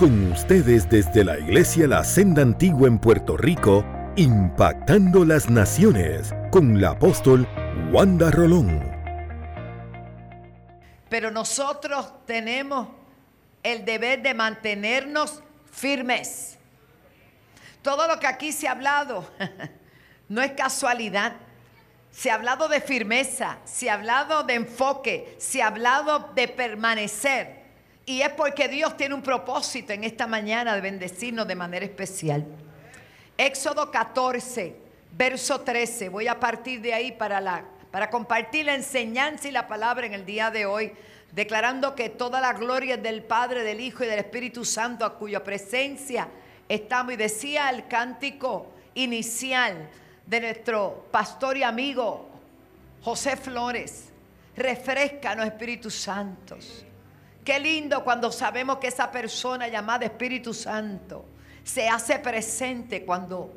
Con ustedes desde la Iglesia La Senda Antigua en Puerto Rico, impactando las naciones con la apóstol Wanda Rolón. Pero nosotros tenemos el deber de mantenernos firmes. Todo lo que aquí se ha hablado no es casualidad. Se ha hablado de firmeza, se ha hablado de enfoque, se ha hablado de permanecer. Y es porque Dios tiene un propósito en esta mañana de bendecirnos de manera especial. Éxodo 14, verso 13. Voy a partir de ahí para, la, para compartir la enseñanza y la palabra en el día de hoy, declarando que toda la gloria es del Padre, del Hijo y del Espíritu Santo, a cuya presencia estamos. Y decía el cántico inicial de nuestro pastor y amigo José Flores, refrescanos Espíritus Santos. Qué lindo cuando sabemos que esa persona llamada Espíritu Santo se hace presente cuando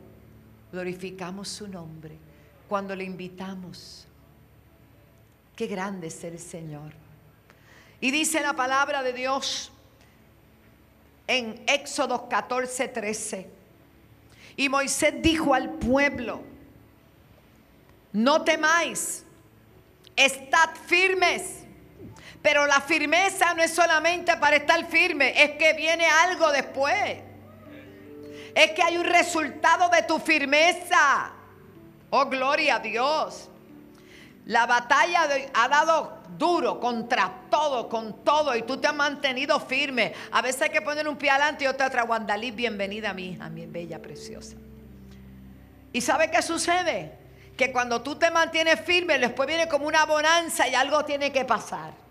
glorificamos su nombre, cuando le invitamos. Qué grande es el Señor. Y dice la palabra de Dios en Éxodo 14, 13. Y Moisés dijo al pueblo, no temáis, estad firmes pero la firmeza no es solamente para estar firme, es que viene algo después. Es que hay un resultado de tu firmeza. Oh, gloria a Dios. La batalla ha dado duro contra todo, con todo, y tú te has mantenido firme. A veces hay que poner un pie adelante y otra atrás. Guandalí, bienvenida mi hija, mi bella, preciosa. ¿Y sabe qué sucede? Que cuando tú te mantienes firme, después viene como una bonanza y algo tiene que pasar.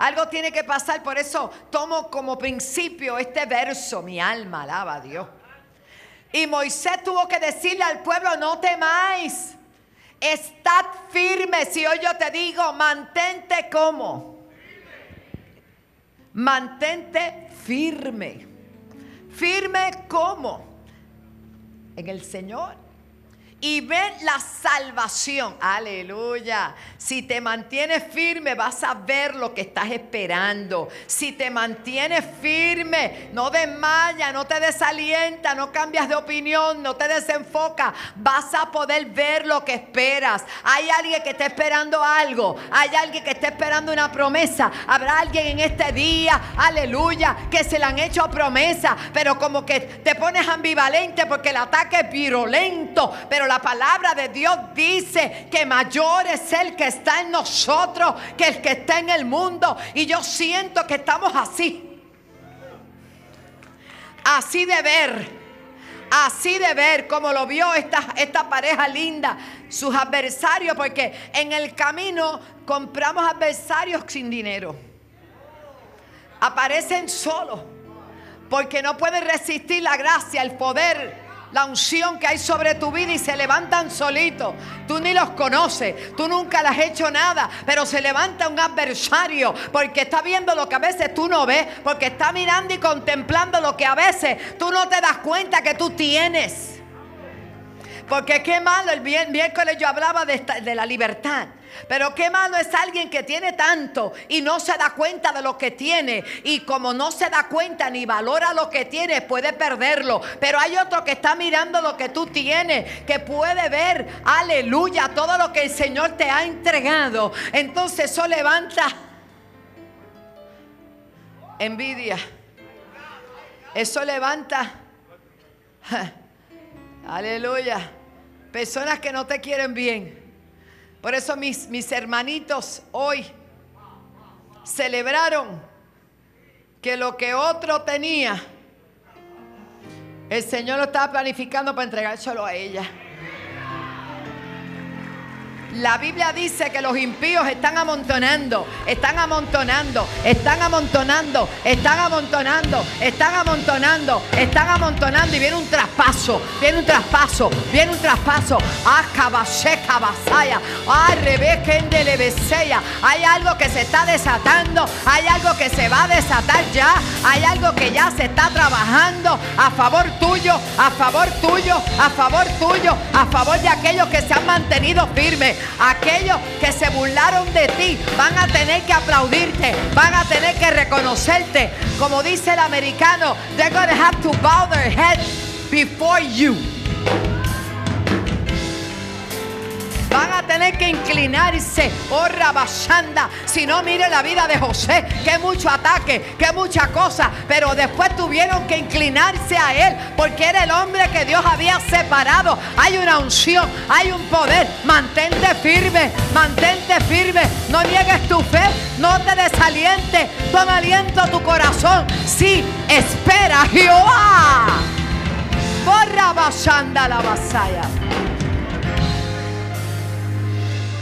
Algo tiene que pasar, por eso tomo como principio este verso, mi alma alaba a Dios. Y Moisés tuvo que decirle al pueblo, no temáis, estad firme. Si hoy yo te digo, mantente como. Mantente firme. Firme como. En el Señor y ver la salvación. Aleluya. Si te mantienes firme, vas a ver lo que estás esperando. Si te mantienes firme, no desmayas, no te desalienta, no cambias de opinión, no te desenfoca, vas a poder ver lo que esperas. Hay alguien que está esperando algo, hay alguien que está esperando una promesa. Habrá alguien en este día, aleluya, que se le han hecho promesa, pero como que te pones ambivalente porque el ataque es virulento, pero la palabra de Dios dice que mayor es el que está en nosotros que el que está en el mundo. Y yo siento que estamos así. Así de ver. Así de ver como lo vio esta, esta pareja linda, sus adversarios, porque en el camino compramos adversarios sin dinero. Aparecen solos, porque no pueden resistir la gracia, el poder la unción que hay sobre tu vida y se levantan solitos. Tú ni los conoces, tú nunca les has hecho nada, pero se levanta un adversario porque está viendo lo que a veces tú no ves, porque está mirando y contemplando lo que a veces tú no te das cuenta que tú tienes. Porque qué malo, el miércoles yo hablaba de la libertad. Pero qué malo es alguien que tiene tanto y no se da cuenta de lo que tiene. Y como no se da cuenta ni valora lo que tiene, puede perderlo. Pero hay otro que está mirando lo que tú tienes, que puede ver, aleluya, todo lo que el Señor te ha entregado. Entonces eso levanta envidia. Eso levanta, aleluya, personas que no te quieren bien. Por eso mis, mis hermanitos hoy celebraron que lo que otro tenía, el Señor lo estaba planificando para entregárselo a ella. La Biblia dice que los impíos están amontonando, están amontonando, están amontonando, están amontonando, están amontonando, están amontonando y viene un traspaso, viene un traspaso, viene un traspaso. Hay algo que se está desatando, hay algo que se va a desatar ya, hay algo que ya se está trabajando a favor tuyo, a favor tuyo, a favor tuyo, a favor de aquellos que se han mantenido firmes Aquellos que se burlaron de ti van a tener que aplaudirte, van a tener que reconocerte. Como dice el americano, they're going to have to bow their head before you. Van a tener que inclinarse. Oh, Rabashanda. Si no, mire la vida de José. Que mucho ataque, que mucha cosa. Pero después tuvieron que inclinarse a él. Porque era el hombre que Dios había separado. Hay una unción, hay un poder. Mantente firme, mantente firme. No niegues tu fe, no te desalientes. Toma aliento a tu corazón. Sí, espera Jehová. Borra Bashanda la vasaya.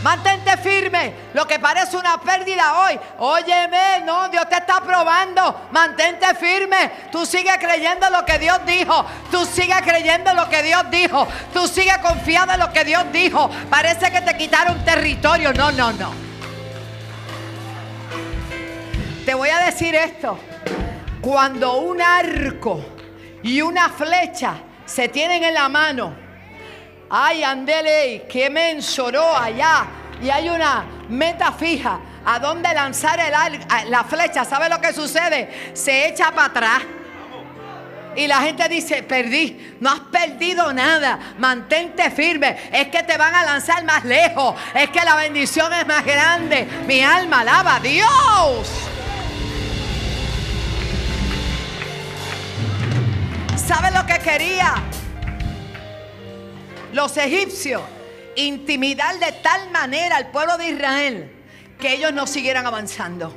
Mantente firme. Lo que parece una pérdida hoy. Óyeme, no, Dios te está probando. Mantente firme. Tú sigues creyendo lo que Dios dijo. Tú sigues creyendo lo que Dios dijo. Tú sigues confiando en lo que Dios dijo. Parece que te quitaron territorio. No, no, no. Te voy a decir esto. Cuando un arco y una flecha se tienen en la mano, ay, andele, que me ensoró allá, y hay una meta fija a dónde lanzar el, la flecha, ¿sabe lo que sucede? Se echa para atrás. Y la gente dice, perdí, no has perdido nada, mantente firme, es que te van a lanzar más lejos, es que la bendición es más grande, mi alma alaba a Dios. ¿Sabe lo que quería? Los egipcios intimidar de tal manera al pueblo de Israel que ellos no siguieran avanzando.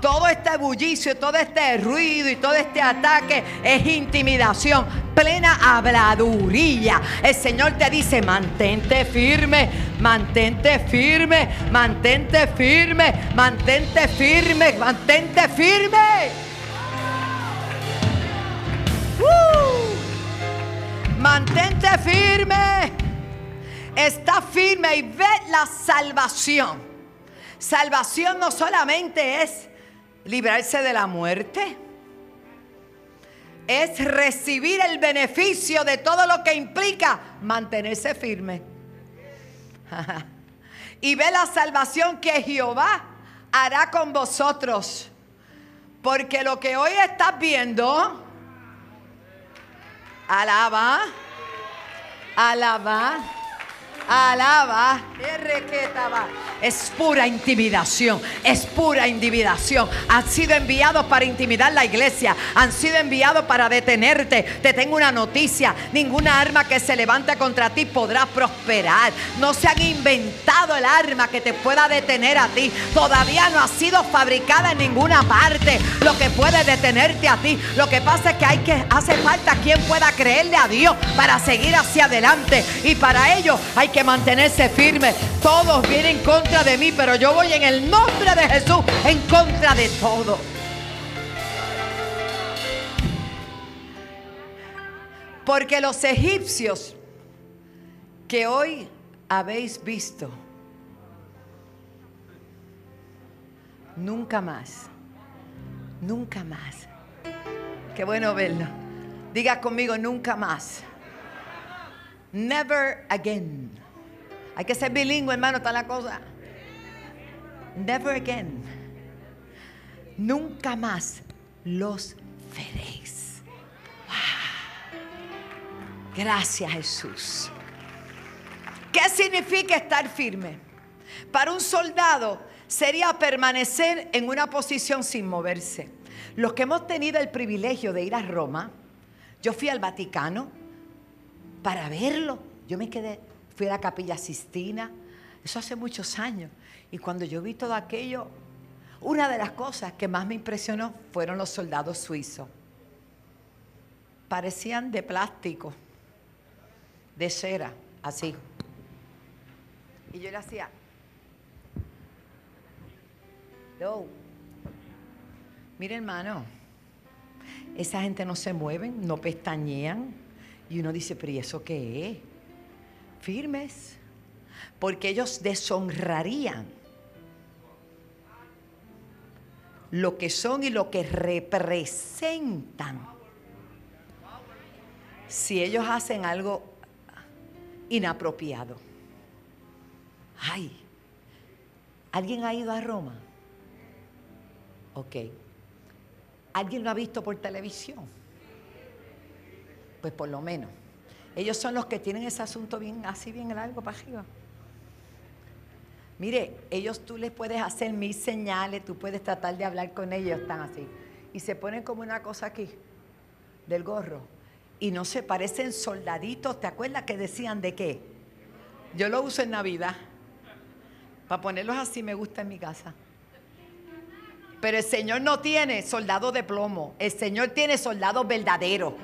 Todo este bullicio, todo este ruido y todo este ataque es intimidación, plena habladuría. El Señor te dice, mantente firme, mantente firme, mantente firme, mantente firme, mantente firme. Mantente firme. Está firme y ve la salvación. Salvación no solamente es librarse de la muerte. Es recibir el beneficio de todo lo que implica mantenerse firme. y ve la salvación que Jehová hará con vosotros. Porque lo que hoy estás viendo, alaba, alaba Alaba. Es pura intimidación. Es pura intimidación. Han sido enviados para intimidar la iglesia. Han sido enviados para detenerte. Te tengo una noticia. Ninguna arma que se levante contra ti podrá prosperar. No se han inventado el arma que te pueda detener a ti. Todavía no ha sido fabricada en ninguna parte. Lo que puede detenerte a ti. Lo que pasa es que hay que hace falta quien pueda creerle a Dios para seguir hacia adelante. Y para ello hay que mantenerse firme. Todos vienen en contra de mí, pero yo voy en el nombre de Jesús en contra de todo. Porque los egipcios que hoy habéis visto, nunca más, nunca más. Qué bueno verlo. Diga conmigo, nunca más. Never again. Hay que ser bilingüe, hermano, está la cosa. Never again. Nunca más los veréis. Gracias Jesús. ¿Qué significa estar firme? Para un soldado sería permanecer en una posición sin moverse. Los que hemos tenido el privilegio de ir a Roma, yo fui al Vaticano para verlo. Yo me quedé fui a la capilla Sistina, eso hace muchos años. Y cuando yo vi todo aquello, una de las cosas que más me impresionó fueron los soldados suizos. Parecían de plástico, de cera, así. Y yo le hacía, no. Mire hermano, esa gente no se mueven, no pestañean. Y uno dice, pero ¿y eso qué es? Firmes, porque ellos deshonrarían lo que son y lo que representan si ellos hacen algo inapropiado. Ay, ¿alguien ha ido a Roma? Ok. ¿Alguien lo ha visto por televisión? Pues por lo menos. Ellos son los que tienen ese asunto bien, así bien largo para arriba. Mire, ellos tú les puedes hacer mil señales, tú puedes tratar de hablar con ellos, están así. Y se ponen como una cosa aquí, del gorro. Y no se parecen soldaditos, ¿te acuerdas que decían de qué? Yo lo uso en Navidad. Para ponerlos así me gusta en mi casa. Pero el Señor no tiene soldados de plomo, el Señor tiene soldados verdaderos.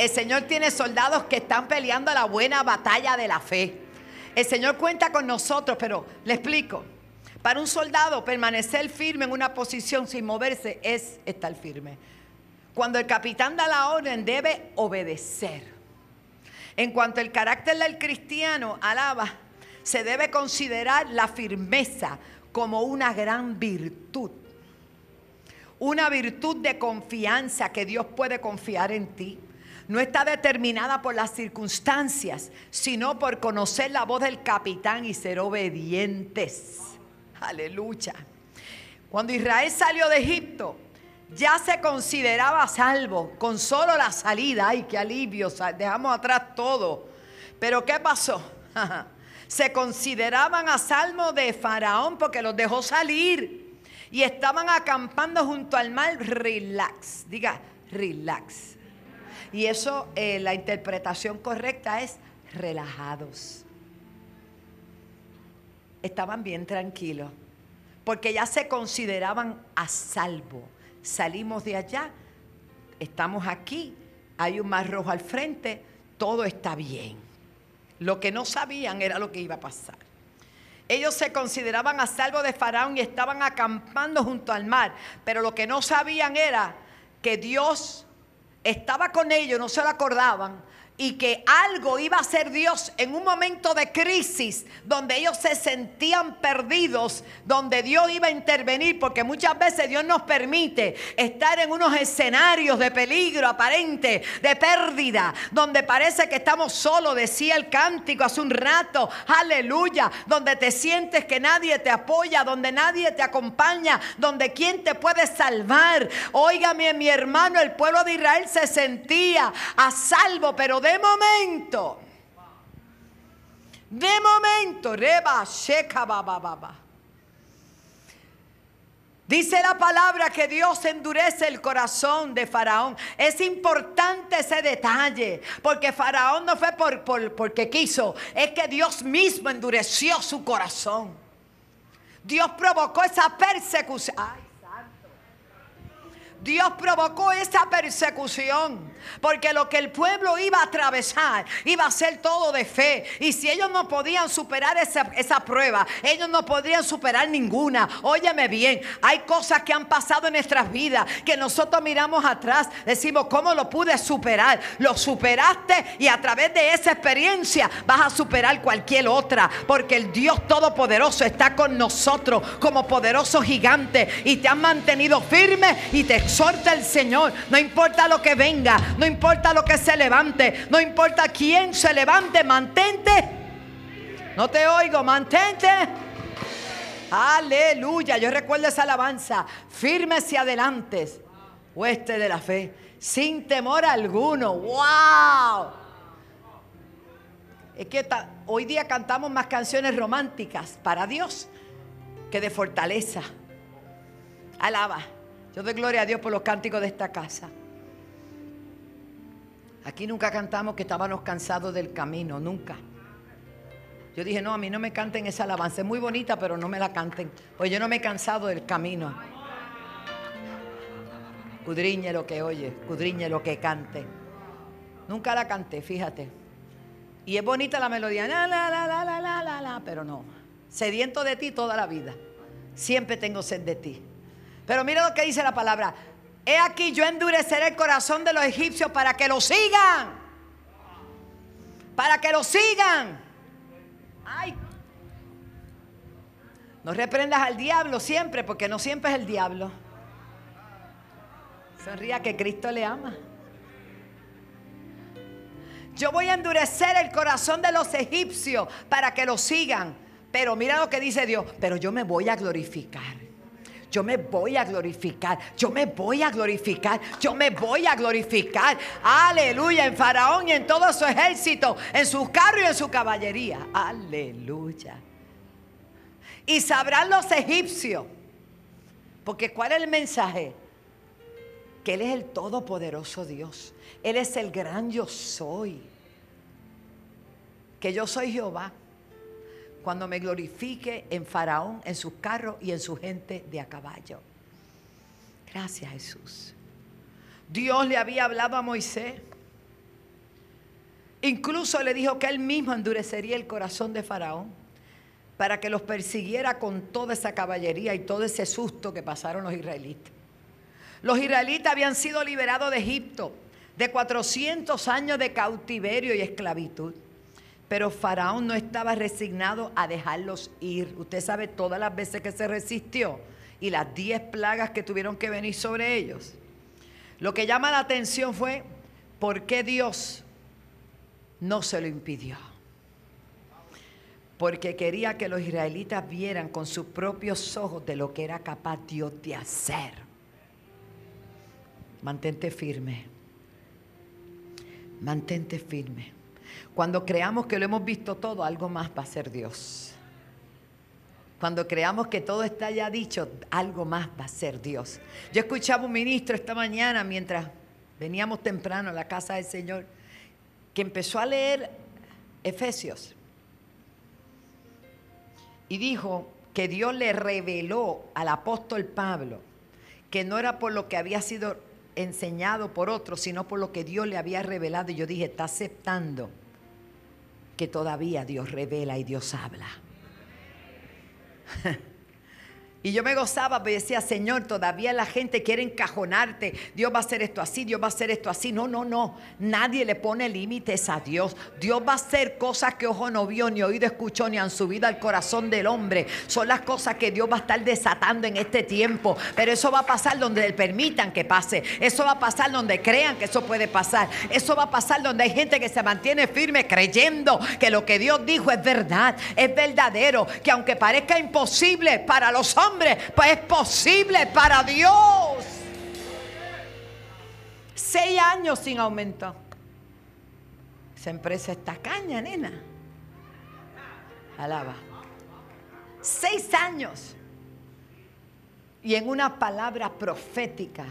El Señor tiene soldados que están peleando la buena batalla de la fe. El Señor cuenta con nosotros, pero le explico. Para un soldado permanecer firme en una posición sin moverse es estar firme. Cuando el capitán da la orden debe obedecer. En cuanto al carácter del cristiano, alaba, se debe considerar la firmeza como una gran virtud. Una virtud de confianza que Dios puede confiar en ti no está determinada por las circunstancias, sino por conocer la voz del capitán y ser obedientes. Aleluya. Cuando Israel salió de Egipto, ya se consideraba salvo con solo la salida. Ay, qué alivio, dejamos atrás todo. Pero ¿qué pasó? se consideraban a salvo de Faraón porque los dejó salir y estaban acampando junto al mar, relax, diga, relax. Y eso, eh, la interpretación correcta es relajados. Estaban bien tranquilos, porque ya se consideraban a salvo. Salimos de allá, estamos aquí, hay un mar rojo al frente, todo está bien. Lo que no sabían era lo que iba a pasar. Ellos se consideraban a salvo de Faraón y estaban acampando junto al mar, pero lo que no sabían era que Dios estaba con ellos, no se lo acordaban, y que algo iba a ser Dios en un momento de crisis donde ellos se sentían perdidos, donde Dios iba a intervenir, porque muchas veces Dios nos permite estar en unos escenarios de peligro aparente, de pérdida, donde parece que estamos solos, decía el cántico hace un rato, aleluya, donde te sientes que nadie te apoya, donde nadie te acompaña, donde quién te puede salvar. Óigame, mi hermano, el pueblo de Israel se sentía a salvo, pero de de momento. De momento, reba, sheka, baba, Dice la palabra que Dios endurece el corazón de Faraón. Es importante ese detalle, porque Faraón no fue por, por, porque quiso, es que Dios mismo endureció su corazón. Dios provocó esa persecución. Dios provocó esa persecución. Porque lo que el pueblo iba a atravesar iba a ser todo de fe. Y si ellos no podían superar esa, esa, prueba, ellos no podrían superar ninguna. Óyeme bien, hay cosas que han pasado en nuestras vidas que nosotros miramos atrás, decimos, ¿cómo lo pude superar? Lo superaste y a través de esa experiencia vas a superar cualquier otra. Porque el Dios Todopoderoso está con nosotros como poderoso gigante y te han mantenido firme y te exhorta el Señor. No importa lo que venga, no importa lo que se levante, no importa quién se levante, mantente. No te oigo, mantente. Aleluya. Yo recuerdo esa alabanza. Firmes y adelante. Hueste de la fe. Sin temor alguno. ¡Wow! Es que hoy día cantamos más canciones románticas para Dios que de fortaleza. Alaba. Yo doy gloria a Dios por los cánticos de esta casa. Aquí nunca cantamos que estábamos cansados del camino, nunca. Yo dije, no, a mí no me canten esa alabanza. Es muy bonita, pero no me la canten. Pues yo no me he cansado del camino. Cudriñe lo que oye, cudriñe lo que cante. Nunca la canté, fíjate. Y es bonita la melodía, la, la, la, la, la, la, la, pero no. Sediento de ti toda la vida. Siempre tengo sed de ti. Pero mira lo que dice la palabra. He aquí yo endureceré el corazón de los egipcios para que lo sigan. Para que lo sigan. Ay. No reprendas al diablo siempre, porque no siempre es el diablo. Sonría que Cristo le ama. Yo voy a endurecer el corazón de los egipcios para que lo sigan. Pero mira lo que dice Dios, pero yo me voy a glorificar. Yo me voy a glorificar, yo me voy a glorificar, yo me voy a glorificar. Aleluya, en Faraón y en todo su ejército, en sus carros y en su caballería. Aleluya. Y sabrán los egipcios, porque ¿cuál es el mensaje? Que Él es el todopoderoso Dios. Él es el gran yo soy. Que yo soy Jehová cuando me glorifique en Faraón, en sus carros y en su gente de a caballo. Gracias Jesús. Dios le había hablado a Moisés. Incluso le dijo que él mismo endurecería el corazón de Faraón para que los persiguiera con toda esa caballería y todo ese susto que pasaron los israelitas. Los israelitas habían sido liberados de Egipto de 400 años de cautiverio y esclavitud. Pero Faraón no estaba resignado a dejarlos ir. Usted sabe todas las veces que se resistió y las diez plagas que tuvieron que venir sobre ellos. Lo que llama la atención fue por qué Dios no se lo impidió. Porque quería que los israelitas vieran con sus propios ojos de lo que era capaz Dios de hacer. Mantente firme. Mantente firme. Cuando creamos que lo hemos visto todo, algo más va a ser Dios. Cuando creamos que todo está ya dicho, algo más va a ser Dios. Yo escuchaba un ministro esta mañana mientras veníamos temprano a la casa del Señor, que empezó a leer Efesios. Y dijo que Dios le reveló al apóstol Pablo que no era por lo que había sido enseñado por otros, sino por lo que Dios le había revelado. Y yo dije, está aceptando que todavía Dios revela y Dios habla. Y yo me gozaba, pero decía, Señor, todavía la gente quiere encajonarte. Dios va a hacer esto así, Dios va a hacer esto así. No, no, no. Nadie le pone límites a Dios. Dios va a hacer cosas que ojo no vio, ni oído escuchó, ni han subido al corazón del hombre. Son las cosas que Dios va a estar desatando en este tiempo. Pero eso va a pasar donde le permitan que pase. Eso va a pasar donde crean que eso puede pasar. Eso va a pasar donde hay gente que se mantiene firme creyendo que lo que Dios dijo es verdad, es verdadero. Que aunque parezca imposible para los hombres, pues es posible para Dios. Seis años sin aumento. Esa empresa está caña, nena. Alaba. Seis años. Y en una palabra profética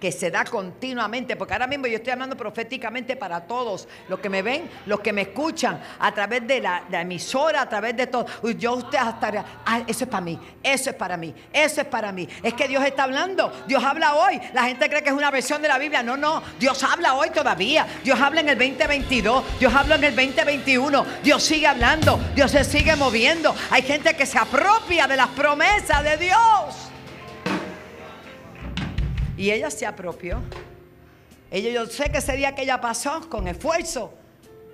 que se da continuamente, porque ahora mismo yo estoy hablando proféticamente para todos, los que me ven, los que me escuchan, a través de la, emisora, a través de todo. Yo usted hasta, eso es para mí, eso es para mí, eso es para mí. Es que Dios está hablando, Dios habla hoy. La gente cree que es una versión de la Biblia, no, no, Dios habla hoy todavía. Dios habla en el 2022, Dios habla en el 2021, Dios sigue hablando, Dios se sigue moviendo. Hay gente que se apropia de las promesas de Dios. Y ella se apropió. Ella, yo sé que ese día que ella pasó con esfuerzo,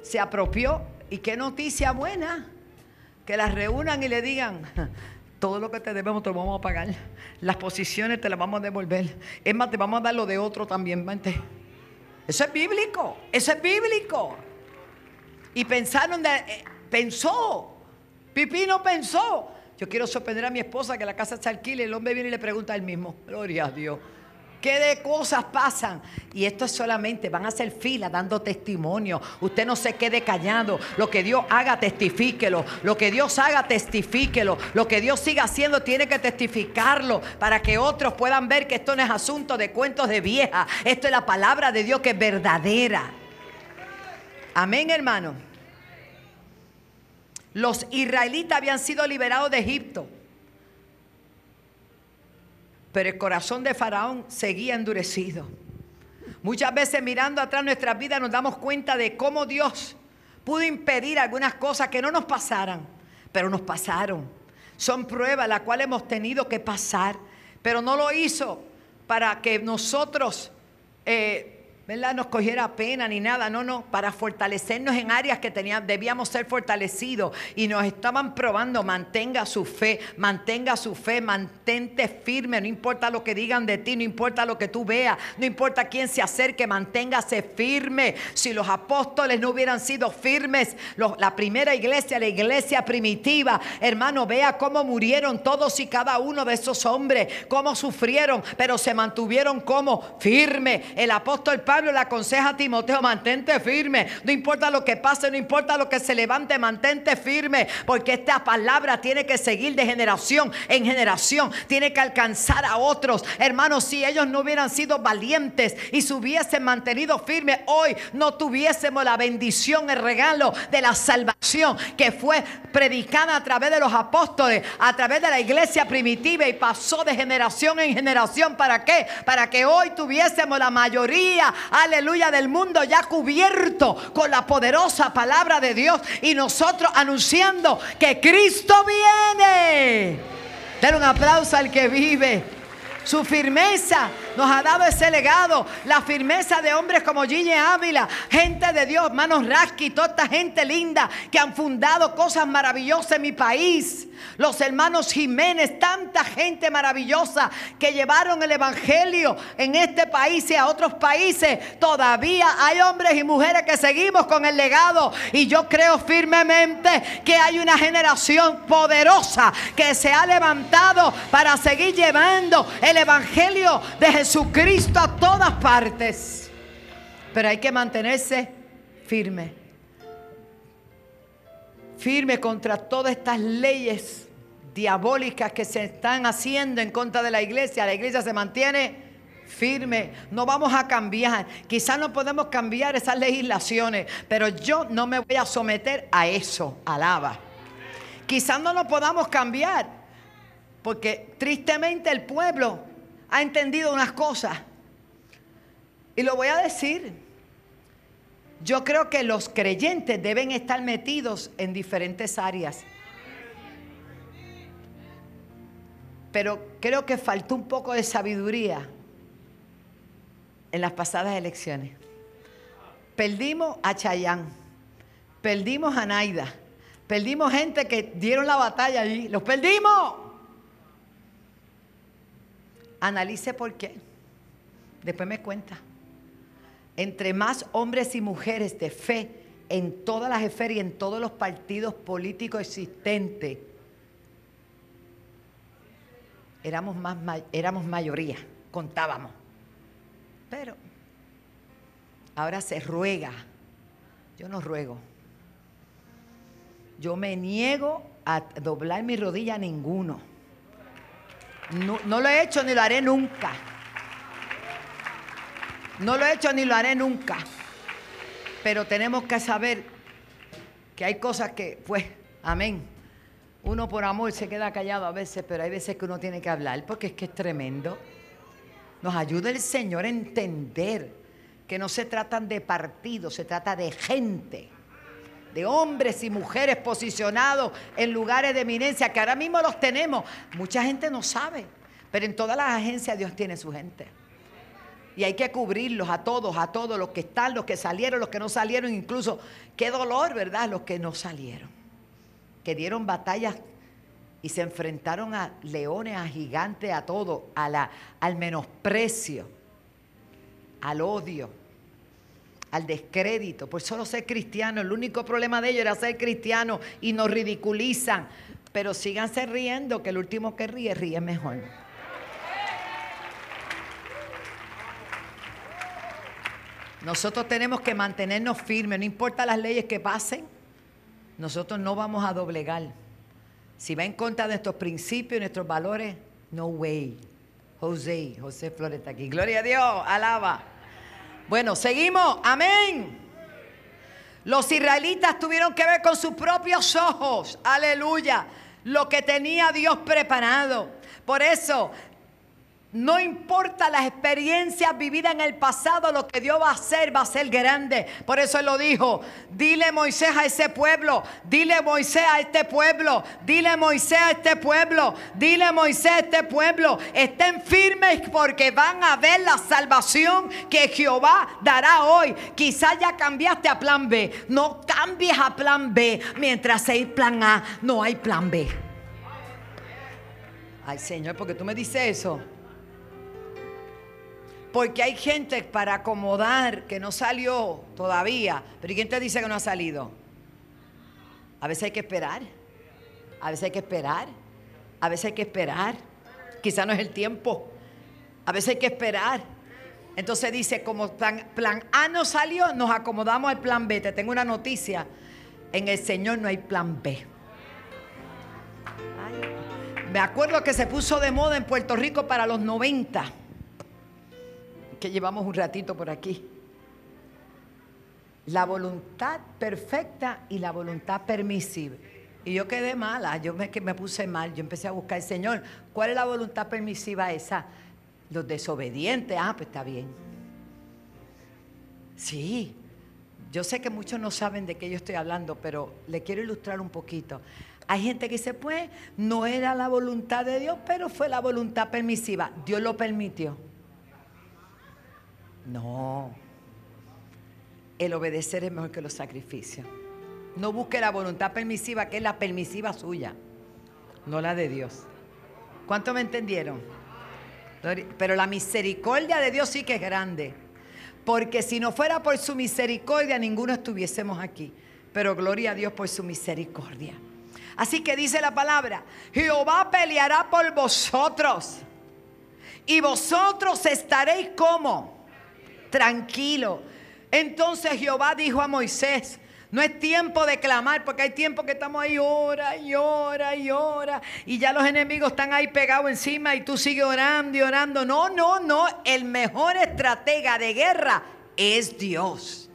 se apropió. Y qué noticia buena. Que las reúnan y le digan, todo lo que te debemos te lo vamos a pagar. Las posiciones te las vamos a devolver. Es más, te vamos a dar lo de otro también. Eso es bíblico. Eso es bíblico. Y pensaron, de, eh, pensó. Pipino pensó. Yo quiero sorprender a mi esposa que la casa se alquile. El hombre viene y le pregunta a él mismo. Gloria a Dios qué de cosas pasan. Y esto es solamente, van a hacer fila dando testimonio. Usted no se quede callado. Lo que Dios haga, testifíquelo. Lo que Dios haga, testifíquelo. Lo que Dios siga haciendo, tiene que testificarlo para que otros puedan ver que esto no es asunto de cuentos de vieja. Esto es la palabra de Dios que es verdadera. Amén, hermano. Los israelitas habían sido liberados de Egipto. Pero el corazón de Faraón seguía endurecido. Muchas veces mirando atrás nuestras vidas nos damos cuenta de cómo Dios pudo impedir algunas cosas que no nos pasaran, pero nos pasaron. Son pruebas las cuales hemos tenido que pasar, pero no lo hizo para que nosotros eh, ¿verdad? nos cogiera pena ni nada, no, no, para fortalecernos en áreas que teníamos, debíamos ser fortalecidos y nos estaban probando, mantenga su fe, mantenga su fe, mantente firme, no importa lo que digan de ti, no importa lo que tú veas, no importa quién se acerque, manténgase firme. Si los apóstoles no hubieran sido firmes, la primera iglesia, la iglesia primitiva, hermano, vea cómo murieron todos y cada uno de esos hombres, cómo sufrieron, pero se mantuvieron como firme. El apóstol Pablo le aconseja a Timoteo, mantente firme. No importa lo que pase, no importa lo que se levante, mantente firme. Porque esta palabra tiene que seguir de generación en generación. Tiene que alcanzar a otros. Hermanos, si ellos no hubieran sido valientes y se hubiesen mantenido firmes, hoy no tuviésemos la bendición, el regalo de la salvación que fue predicada a través de los apóstoles, a través de la iglesia primitiva y pasó de generación en generación. ¿Para qué? Para que hoy tuviésemos la mayoría aleluya, del mundo ya cubierto con la poderosa palabra de Dios y nosotros anunciando que Cristo viene. Dar un aplauso al que vive. Su firmeza nos ha dado ese legado. La firmeza de hombres como Gille Ávila, gente de Dios, manos Rasky, toda esta gente linda que han fundado cosas maravillosas en mi país. Los hermanos Jiménez, tanta gente maravillosa que llevaron el Evangelio en este país y a otros países. Todavía hay hombres y mujeres que seguimos con el legado. Y yo creo firmemente que hay una generación poderosa que se ha levantado para seguir llevando el Evangelio de Jesús Jesucristo a todas partes. Pero hay que mantenerse firme. Firme contra todas estas leyes diabólicas que se están haciendo en contra de la iglesia. La iglesia se mantiene firme. No vamos a cambiar. Quizás no podemos cambiar esas legislaciones, pero yo no me voy a someter a eso. Alaba. Quizás no lo podamos cambiar, porque tristemente el pueblo ha entendido unas cosas. Y lo voy a decir. Yo creo que los creyentes deben estar metidos en diferentes áreas. Pero creo que faltó un poco de sabiduría en las pasadas elecciones. Perdimos a Chayán, perdimos a Naida, perdimos gente que dieron la batalla allí, los perdimos. Analice por qué. Después me cuenta. Entre más hombres y mujeres de fe en todas las esferas y en todos los partidos políticos existentes, éramos, más, éramos mayoría, contábamos. Pero ahora se ruega. Yo no ruego. Yo me niego a doblar mi rodilla a ninguno. No, lo he hecho ni lo haré nunca. No lo he hecho ni lo haré nunca. Pero tenemos que saber que hay cosas que, pues, amén. Uno por amor se queda callado a veces, pero hay veces que uno tiene que hablar porque es que es tremendo. Nos ayuda el Señor a entender que no se tratan de partidos, se trata de gente de hombres y mujeres posicionados en lugares de eminencia, que ahora mismo los tenemos. Mucha gente no sabe, pero en todas las agencias Dios tiene su gente. Y hay que cubrirlos a todos, a todos, los que están, los que salieron, los que no salieron, incluso qué dolor, ¿verdad? Los que no salieron, que dieron batallas y se enfrentaron a leones, a gigantes, a todo, a la, al menosprecio, al odio al descrédito, por solo ser cristiano. El único problema de ellos era ser cristiano y nos ridiculizan. Pero síganse riendo, que el último que ríe, ríe mejor. Nosotros tenemos que mantenernos firmes, no importa las leyes que pasen, nosotros no vamos a doblegar. Si va en contra de nuestros principios y nuestros valores, no way. José, José Flores está aquí. Gloria a Dios, alaba. Bueno, seguimos. Amén. Los israelitas tuvieron que ver con sus propios ojos. Aleluya. Lo que tenía Dios preparado. Por eso, No importa las experiencias vividas en el pasado, lo que Dios va a hacer va a ser grande. Por eso Él lo dijo. Dile Moisés a ese pueblo, dile Moisés a este pueblo, dile Moisés a este pueblo, dile Moisés a este pueblo. Estén firmes porque van a ver la salvación que Jehová dará hoy. Quizás ya cambiaste a plan B. No cambies a plan B. Mientras hay plan A, no hay plan B. Ay Señor, porque tú me dices eso. Porque hay gente para acomodar que no salió todavía. Pero quién te dice que no ha salido? A veces hay que esperar. A veces hay que esperar. A veces hay que esperar. Quizá no es el tiempo. A veces hay que esperar. Entonces dice, como plan, plan, A no salió, nos acomodamos al plan B. Te tengo una noticia. En el Señor no hay plan B. Me acuerdo que se puso de moda en Puerto Rico para los 90 que llevamos un ratito por aquí. La voluntad perfecta y la voluntad permisible. Y yo quedé mala, yo me, me puse mal, yo empecé a buscar, Señor, ¿cuál es la voluntad permisiva esa? Los desobedientes, ah, pues está bien. Sí, yo sé que muchos no saben de qué yo estoy hablando, pero le quiero ilustrar un poquito. Hay gente que dice, pues, no era la voluntad de Dios, pero fue la voluntad permisiva. Dios lo permitió. No. El obedecer es mejor que los sacrificios. No busque la voluntad permisiva, que es la permisiva suya, no la de Dios. ¿Cuánto me entendieron? Pero la misericordia de Dios sí que es grande. Porque si no fuera por su misericordia, ninguno estuviésemos aquí. Pero gloria a Dios por su misericordia. Así que dice la palabra, Jehová peleará por vosotros. Y vosotros estaréis como tranquilo. Entonces Jehová dijo a Moisés, no es tiempo de clamar, porque hay tiempo que estamos ahí, ora y ora y ora, y ya los enemigos están ahí pegados encima y tú sigues orando y orando. No, no, no, el mejor estratega de guerra es Dios.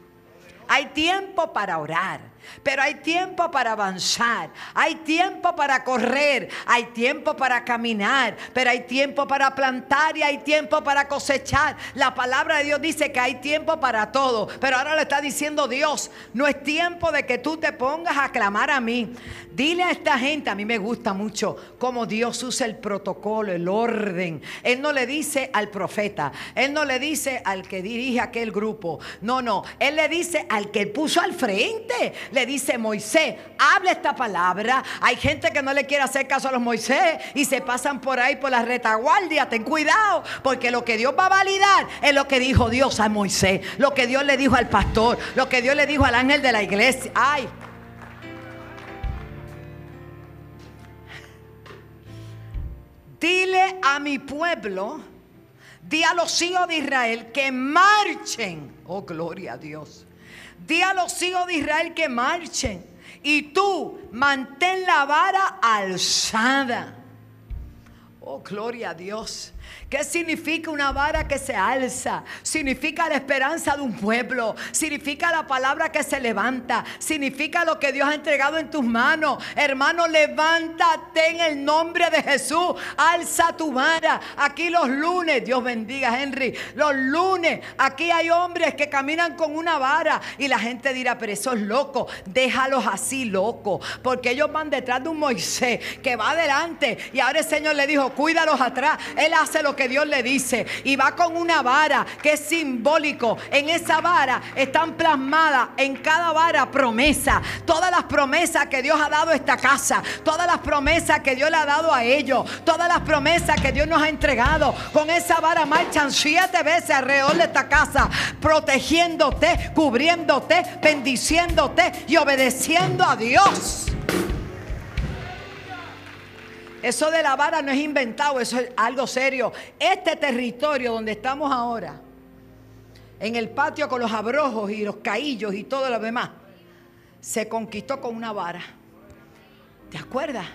Hay tiempo para orar. Pero hay tiempo para avanzar, hay tiempo para correr, hay tiempo para caminar, pero hay tiempo para plantar y hay tiempo para cosechar. La palabra de Dios dice que hay tiempo para todo, pero ahora le está diciendo Dios, no es tiempo de que tú te pongas a clamar a mí. Dile a esta gente, a mí me gusta mucho cómo Dios usa el protocolo, el orden. Él no le dice al profeta, él no le dice al que dirige aquel grupo, no, no, él le dice al que puso al frente le dice Moisés, habla esta palabra. Hay gente que no le quiere hacer caso a los Moisés y se pasan por ahí por la retaguardia. Ten cuidado, porque lo que Dios va a validar es lo que dijo Dios a Moisés, lo que Dios le dijo al pastor, lo que Dios le dijo al ángel de la iglesia. Ay. Dile a mi pueblo, di a los hijos de Israel que marchen. Oh, gloria a Dios Di a los hijos de Israel que marchen. Y tú mantén la vara alzada. Oh, gloria a Dios. ¿Qué significa una vara que se alza? Significa la esperanza de un pueblo. Significa la palabra que se levanta. Significa lo que Dios ha entregado en tus manos. Hermano, levántate en el nombre de Jesús. Alza tu vara. Aquí los lunes, Dios bendiga Henry. Los lunes, aquí hay hombres que caminan con una vara. Y la gente dirá, pero eso es loco. Déjalos así, loco. Porque ellos van detrás de un Moisés que va adelante. Y ahora el Señor le dijo, cuídalos atrás. Él hace lo que Dios le dice. Y va con una vara que es simbólico. En esa vara están plasmadas en cada vara promesa. Todas las promesas que Dios ha dado a esta casa. Todas las promesas que Dios le ha dado a ellos. Todas las promesas que Dios nos ha entregado. Con esa vara marchan siete veces alrededor de esta casa. Protegiéndote, cubriéndote, bendiciéndote y obedeciendo a Dios. Eso de la vara no es inventado, eso es algo serio. Este territorio donde estamos ahora, en el patio con los abrojos y los caillos y todo lo demás, se conquistó con una vara. ¿Te acuerdas?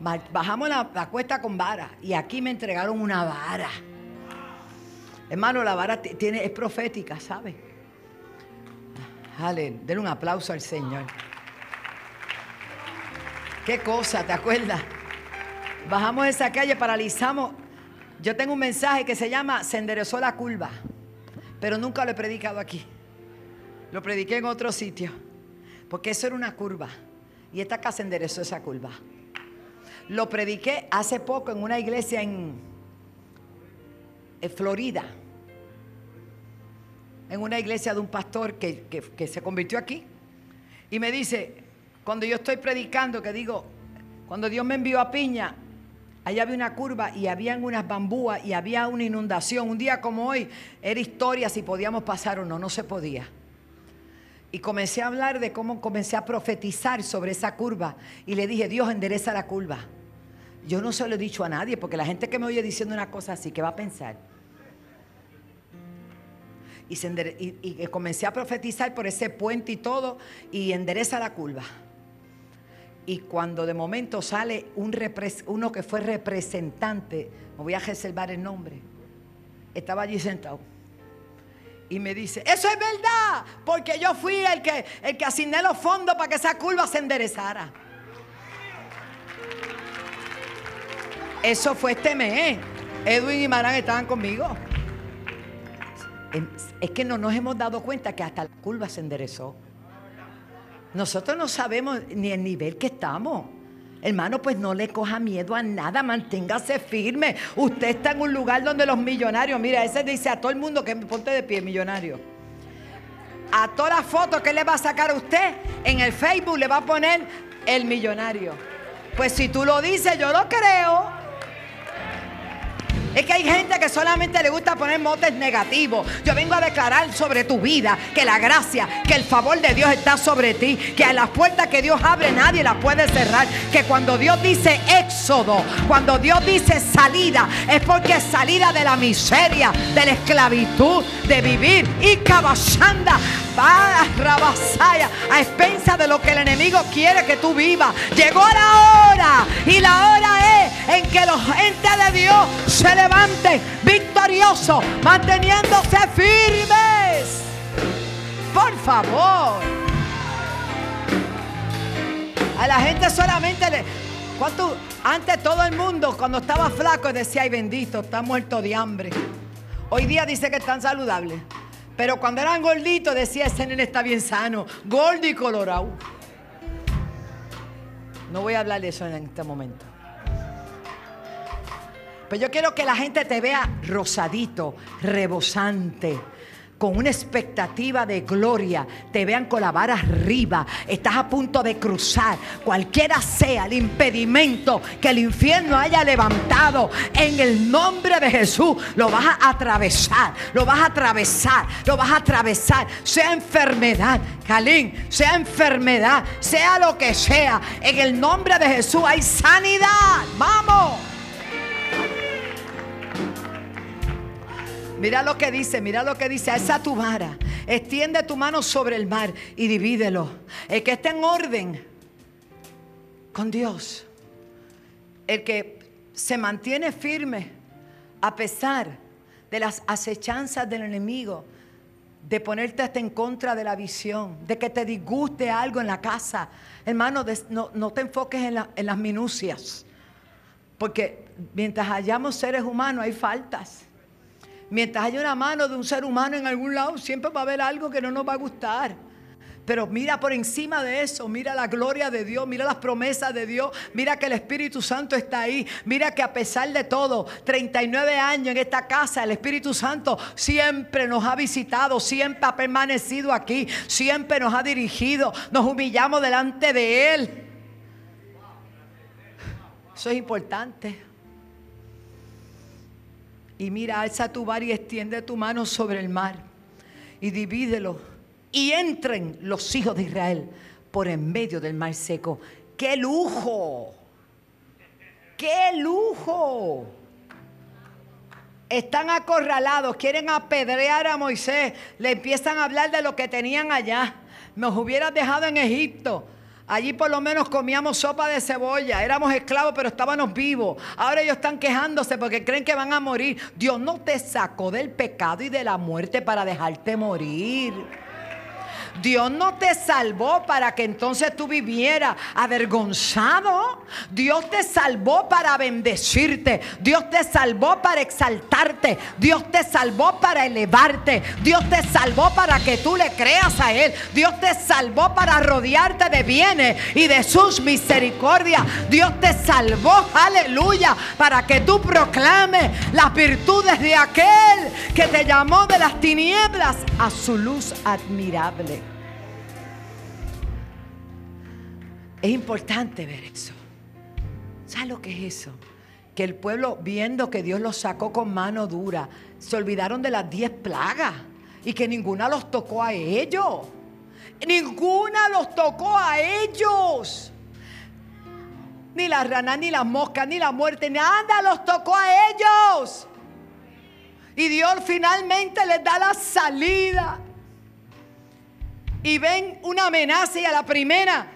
Bajamos la, cuesta con vara y aquí me entregaron una vara. Hermano, la vara tiene, es profética, ¿sabes? Dale, denle un aplauso al Señor. ¿Qué cosa? ¿Te acuerdas? Bajamos esa calle, paralizamos Yo tengo un mensaje que se llama Se enderezó la curva, pero nunca lo he predicado aquí. Lo prediqué en otro sitio, porque eso era una curva. Y esta casa enderezó esa curva. Lo prediqué hace poco en una iglesia en, Florida. En una iglesia de un pastor que, que se convirtió aquí. Y me dice, cuando yo estoy predicando, que digo, cuando Dios me envió a Piña, allá había una curva y habían unas bambúas y había una inundación. Un día como hoy era historia si podíamos pasar o no, no se podía. Y comencé a hablar de cómo comencé a profetizar sobre esa curva. Y le dije, Dios endereza la curva. Yo no se lo he dicho a nadie, porque la gente que me oye diciendo una cosa así, ¿qué va a pensar? Y, comencé a profetizar por ese puente y todo, y endereza la curva. Y cuando de momento sale un uno que fue representante, me voy a reservar el nombre, estaba allí sentado. Y me dice, eso es verdad, porque yo fui el que, el que asigné los fondos para que esa curva se enderezara. Eso fue este mes. Edwin y Marán estaban conmigo. Es que no nos hemos dado cuenta que hasta la curva se enderezó. Nosotros no sabemos ni el nivel que estamos. Hermano, pues no le coja miedo a nada, manténgase firme. Usted está en un lugar donde los millonarios, mira, ese dice a todo el mundo que me ponte de pie, millonario. A todas las fotos que le va a sacar a usted en el Facebook le va a poner el millonario. Pues si tú lo dices, yo lo creo. Es que hay gente que solamente le gusta poner motes negativos. Yo vengo a declarar sobre tu vida que la gracia, que el favor de Dios está sobre ti, que a las puertas que Dios abre nadie las puede cerrar, que cuando Dios dice éxodo, cuando Dios dice salida, es porque es salida de la miseria, de la esclavitud, de vivir y caballanda va a rabasaya a expensa de lo que el enemigo quiere que tú vivas. Llegó la hora y la hora es en que los gente de Dios se levanten victoriosos, manteniéndose firmes. Por favor. A la gente solamente le... ¿Cuánto? Antes todo el mundo cuando estaba flaco decía, bendito, está muerto de hambre. Hoy día dice que están saludables. Pero cuando eran gorditos decía, ese nene está bien sano, gordo y colorado. No voy a hablar de eso en este momento. Pero yo quiero que la gente te vea rosadito, rebosante con una expectativa de gloria, te vean con la vara arriba, estás a punto de cruzar, cualquiera sea el impedimento que el infierno haya levantado, en el nombre de Jesús lo vas a atravesar, lo vas a atravesar, lo vas a atravesar, sea enfermedad, Calín, sea enfermedad, sea lo que sea, en el nombre de Jesús hay sanidad, vamos. Mira lo que dice, mira lo que dice. Esa tu vara. Extiende tu mano sobre el mar y divídelo. El que esté en orden con Dios. El que se mantiene firme a pesar de las acechanzas del enemigo. De ponerte hasta en contra de la visión. De que te disguste algo en la casa. Hermano, no, te enfoques en, en las minucias. Porque mientras hayamos seres humanos hay faltas. Mientras haya una mano de un ser humano en algún lado, siempre va a haber algo que no nos va a gustar. Pero mira por encima de eso, mira la gloria de Dios, mira las promesas de Dios, mira que el Espíritu Santo está ahí, mira que a pesar de todo, 39 años en esta casa, el Espíritu Santo siempre nos ha visitado, siempre ha permanecido aquí, siempre nos ha dirigido, nos humillamos delante de Él. Eso es importante. Y mira, alza tu bar y extiende tu mano sobre el mar y divídelo. Y entren los hijos de Israel por en medio del mar seco. ¡Qué lujo! ¡Qué lujo! Están acorralados, quieren apedrear a Moisés, le empiezan a hablar de lo que tenían allá. Nos hubieras dejado en Egipto. Allí por lo menos comíamos sopa de cebolla, éramos esclavos pero estábamos vivos. Ahora ellos están quejándose porque creen que van a morir. Dios no te sacó del pecado y de la muerte para dejarte morir. Dios no te salvó para que entonces tú vivieras avergonzado. Dios te salvó para bendecirte. Dios te salvó para exaltarte. Dios te salvó para elevarte. Dios te salvó para que tú le creas a Él. Dios te salvó para rodearte de bienes y de sus misericordias. Dios te salvó, aleluya, para que tú proclames las virtudes de aquel que te llamó de las tinieblas a su luz admirable. Es importante ver eso. ¿Sabes lo que es eso? Que el pueblo, viendo que Dios los sacó con mano dura, se olvidaron de las diez plagas y que ninguna los tocó a ellos. Ninguna los tocó a ellos. Ni las ranas, ni las moscas, ni la muerte, nada los tocó a ellos. Y Dios finalmente les da la salida. Y ven una amenaza y a la primera.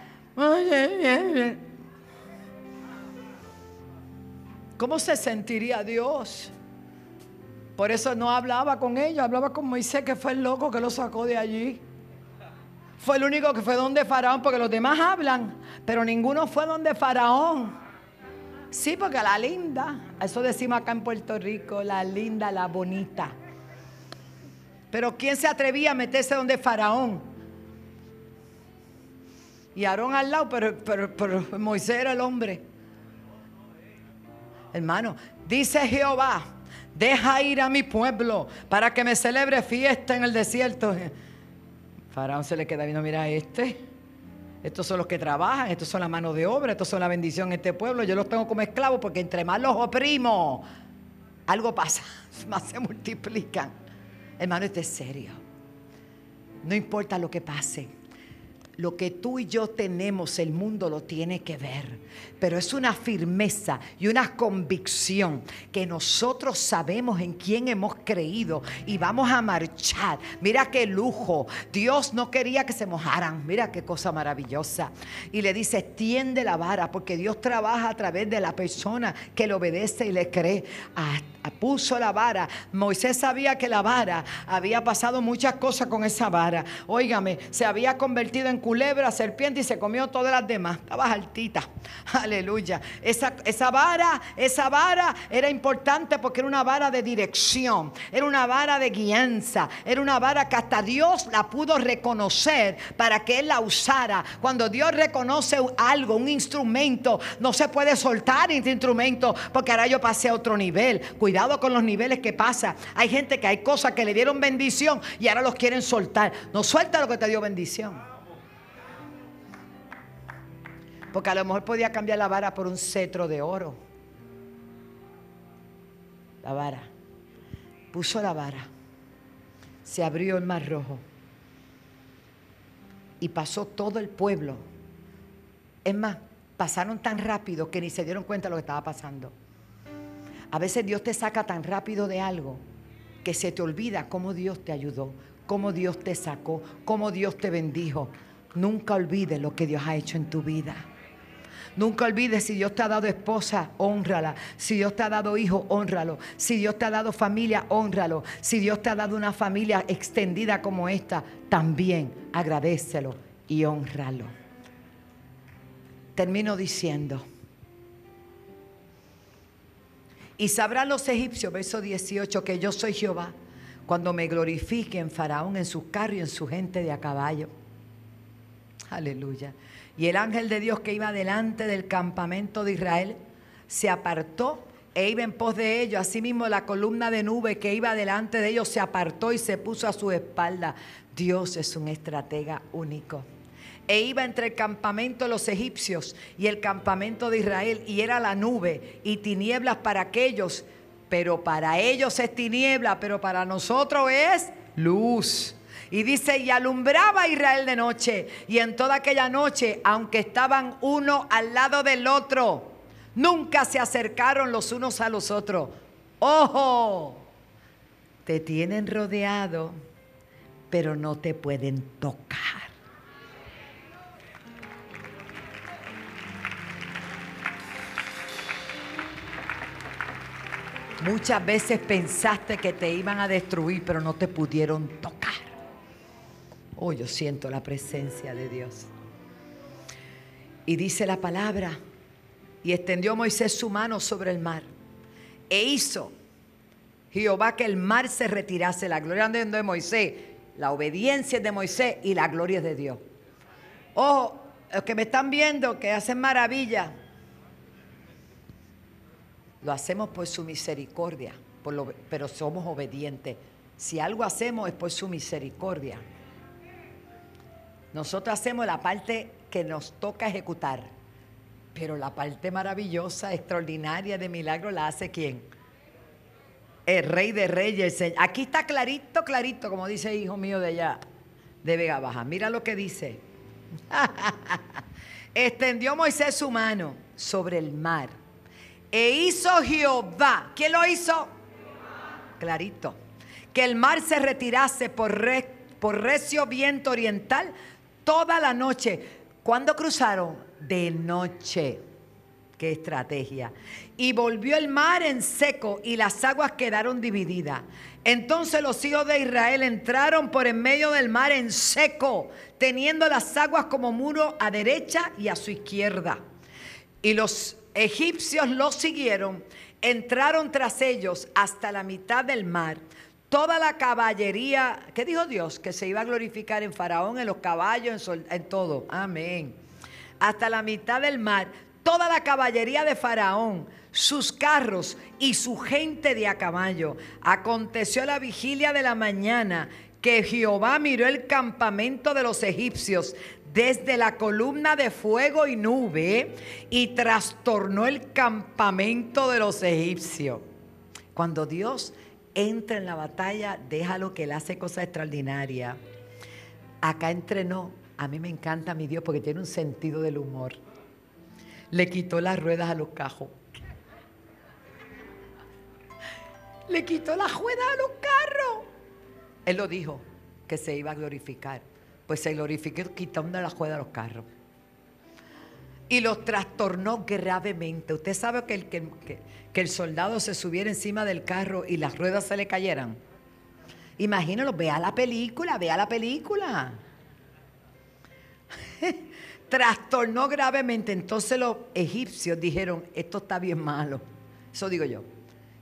¿Cómo se sentiría Dios? Por eso no hablaba con ellos, hablaba con Moisés, que fue el loco que lo sacó de allí. Fue el único que fue donde Faraón, porque los demás hablan, pero ninguno fue donde Faraón. Sí, porque la linda, eso decimos acá en Puerto Rico, la linda, la bonita. Pero ¿quién se atrevía a meterse donde Faraón? Y Aarón al lado, pero, pero, pero Moisés era el hombre. Hermano, dice Jehová, deja ir a mi pueblo para que me celebre fiesta en el desierto. Faraón se le queda viendo, mira este. Estos son los que trabajan, estos son la mano de obra, estos son la bendición en este pueblo. Yo los tengo como esclavos porque entre más los oprimo, algo pasa, más se multiplican. Hermano, esto es serio. No importa lo que pase. Lo que tú y yo tenemos, el mundo lo tiene que ver. Pero es una firmeza y una convicción que nosotros sabemos en quién hemos creído y vamos a marchar. Mira qué lujo. Dios no quería que se mojaran. Mira qué cosa maravillosa. Y le dice, extiende la vara, porque Dios trabaja a través de la persona que le obedece y le cree. Hasta puso la vara. Moisés sabía que la vara había pasado muchas cosas con esa vara. Óigame, se había convertido en culebra, serpiente y se comió todas las demás. Estaba altita. Aleluya. Esa, esa vara, esa vara era importante porque era una vara de dirección, era una vara de guianza, era una vara que hasta Dios la pudo reconocer para que Él la usara. Cuando Dios reconoce algo, un instrumento, no se puede soltar ese instrumento porque ahora yo pasé a otro nivel. Cuidado con los niveles que pasa. Hay gente que hay cosas que le dieron bendición y ahora los quieren soltar. No suelta lo que te dio bendición. Porque a lo mejor podía cambiar la vara por un cetro de oro. La vara. Puso la vara. Se abrió el mar rojo. Y pasó todo el pueblo. Es más, pasaron tan rápido que ni se dieron cuenta de lo que estaba pasando. A veces Dios te saca tan rápido de algo que se te olvida cómo Dios te ayudó, cómo Dios te sacó, cómo Dios te bendijo. Nunca olvides lo que Dios ha hecho en tu vida. Nunca olvides si Dios te ha dado esposa, honrala. Si Dios te ha dado hijo, honralo. Si Dios te ha dado familia, honralo. Si Dios te ha dado una familia extendida como esta, también agradecelo y honralo. Termino diciendo, y sabrán los egipcios, verso 18, que yo soy Jehová, cuando me glorifique en Faraón, en sus carros y en su gente de a caballo. Aleluya. Y el ángel de Dios que iba delante del campamento de Israel se apartó e iba en pos de ellos. Asimismo la columna de nube que iba delante de ellos se apartó y se puso a su espalda. Dios es un estratega único e iba entre el campamento de los egipcios y el campamento de Israel, y era la nube y tinieblas para aquellos, pero para ellos es tiniebla, pero para nosotros es luz. Y dice, y alumbraba Israel de noche, y en toda aquella noche, aunque estaban uno al lado del otro, nunca se acercaron los unos a los otros. Ojo, te tienen rodeado, pero no te pueden tocar. Muchas veces pensaste que te iban a destruir, pero no te pudieron tocar. Oh, yo siento la presencia de Dios. Y dice la palabra, y extendió Moisés su mano sobre el mar, e hizo Jehová que el mar se retirase. La gloria de Moisés, la obediencia es de Moisés y la gloria es de Dios. Ojo, los que me están viendo, que hacen maravilla, lo hacemos por su misericordia, pero somos obedientes. Si algo hacemos es por su misericordia. Nosotros hacemos la parte que nos toca ejecutar, pero la parte maravillosa, extraordinaria de milagro la hace quién? El rey de reyes. Aquí está clarito, clarito, como dice hijo mío de allá, de Vega Baja. Mira lo que dice. Extendió Moisés su mano sobre el mar. E hizo Jehová. ¿Quién lo hizo? Clarito. Que el mar se retirase por, por recio viento oriental toda la noche. ¿Cuándo cruzaron? De noche. Qué estrategia. Y volvió el mar en seco y las aguas quedaron divididas. Entonces los hijos de Israel entraron por en medio del mar en seco, teniendo las aguas como muro a derecha y a su izquierda. Y los egipcios los siguieron, entraron tras ellos hasta la mitad del mar toda la caballería, ¿qué dijo Dios? Que se iba a glorificar en Faraón, en los caballos, en, en, todo. Amén. Hasta la mitad del mar, toda la caballería de Faraón, sus carros y su gente de a caballo. Aconteció la vigilia de la mañana que Jehová miró el campamento de los egipcios desde la columna de fuego y nube y trastornó el campamento de los egipcios. Cuando Dios entra en la batalla, déjalo que él hace cosas extraordinarias. Acá entrenó, a mí me encanta mi Dios porque tiene un sentido del humor. Le quitó las ruedas a los cajos. Le quitó las ruedas a los carros. Él lo dijo, que se iba a glorificar. Pues se glorificó quitando las ruedas a los carros. Y los trastornó gravemente. Usted sabe que el, que, el soldado se subiera encima del carro y las ruedas se le cayeran. Imagínalo, vea la película, vea la película. Trastornó gravemente. Entonces los egipcios dijeron, esto está bien malo. Eso digo yo.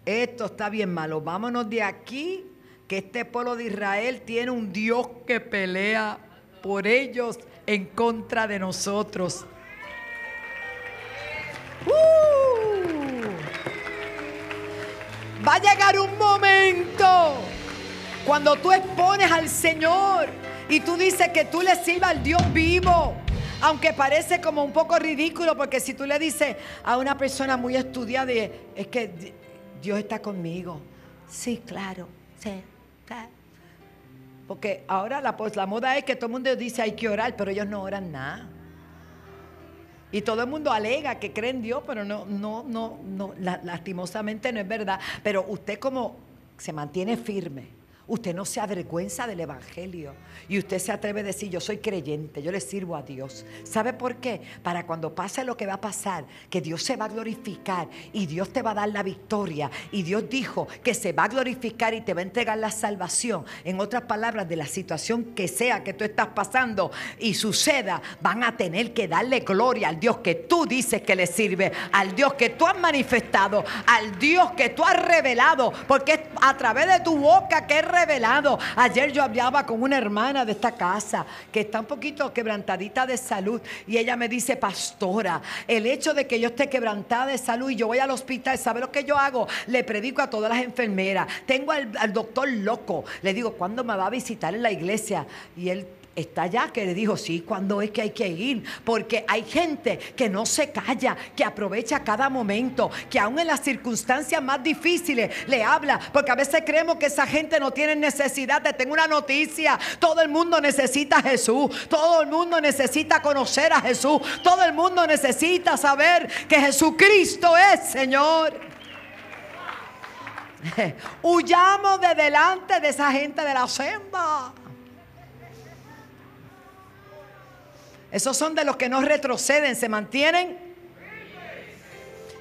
Esto está bien malo. Vámonos de aquí, que este pueblo de Israel tiene un Dios que pelea por ellos en contra de nosotros. Va a llegar un momento cuando tú expones al Señor y tú dices que tú le sirvas al Dios vivo. Aunque parece como un poco ridículo, porque si tú le dices a una persona muy estudiada, es que Dios está conmigo. Sí, claro, sí, Porque ahora la, pues, la moda es que todo el mundo dice hay que orar, pero ellos no oran nada. Y todo el mundo alega que cree en Dios, pero no, no, no, no, lastimosamente no es verdad. Pero usted como se mantiene firme Usted no se avergüenza del Evangelio y usted se atreve a decir, yo soy creyente, yo le sirvo a Dios. ¿Sabe por qué? Para cuando pase lo que va a pasar, que Dios se va a glorificar y Dios te va a dar la victoria. Y Dios dijo que se va a glorificar y te va a entregar la salvación. En otras palabras, de la situación que sea que tú estás pasando y suceda, van a tener que darle gloria al Dios que tú dices que le sirve, al Dios que tú has manifestado, al Dios que tú has revelado, porque a través de tu boca que es revelado. Ayer yo hablaba con una hermana de esta casa que está un poquito quebrantadita de salud y ella me dice, pastora, el hecho de que yo esté quebrantada de salud y yo voy al hospital, ¿sabe lo que yo hago? Le predico a todas las enfermeras. Tengo al, al doctor loco. Le digo, ¿cuándo me va a visitar en la iglesia? Y él está allá que le dijo, sí, cuando es que hay que ir? Porque hay gente que no se calla, que aprovecha cada momento, que aún en las circunstancias más difíciles le habla, porque a veces creemos que esa gente no tiene necesidad de tener una noticia. Todo el mundo necesita a Jesús, todo el mundo necesita conocer a Jesús, todo el mundo necesita saber que Jesucristo es Señor. Huyamos de delante de esa gente de la senda. Esos son de los que no retroceden, se mantienen.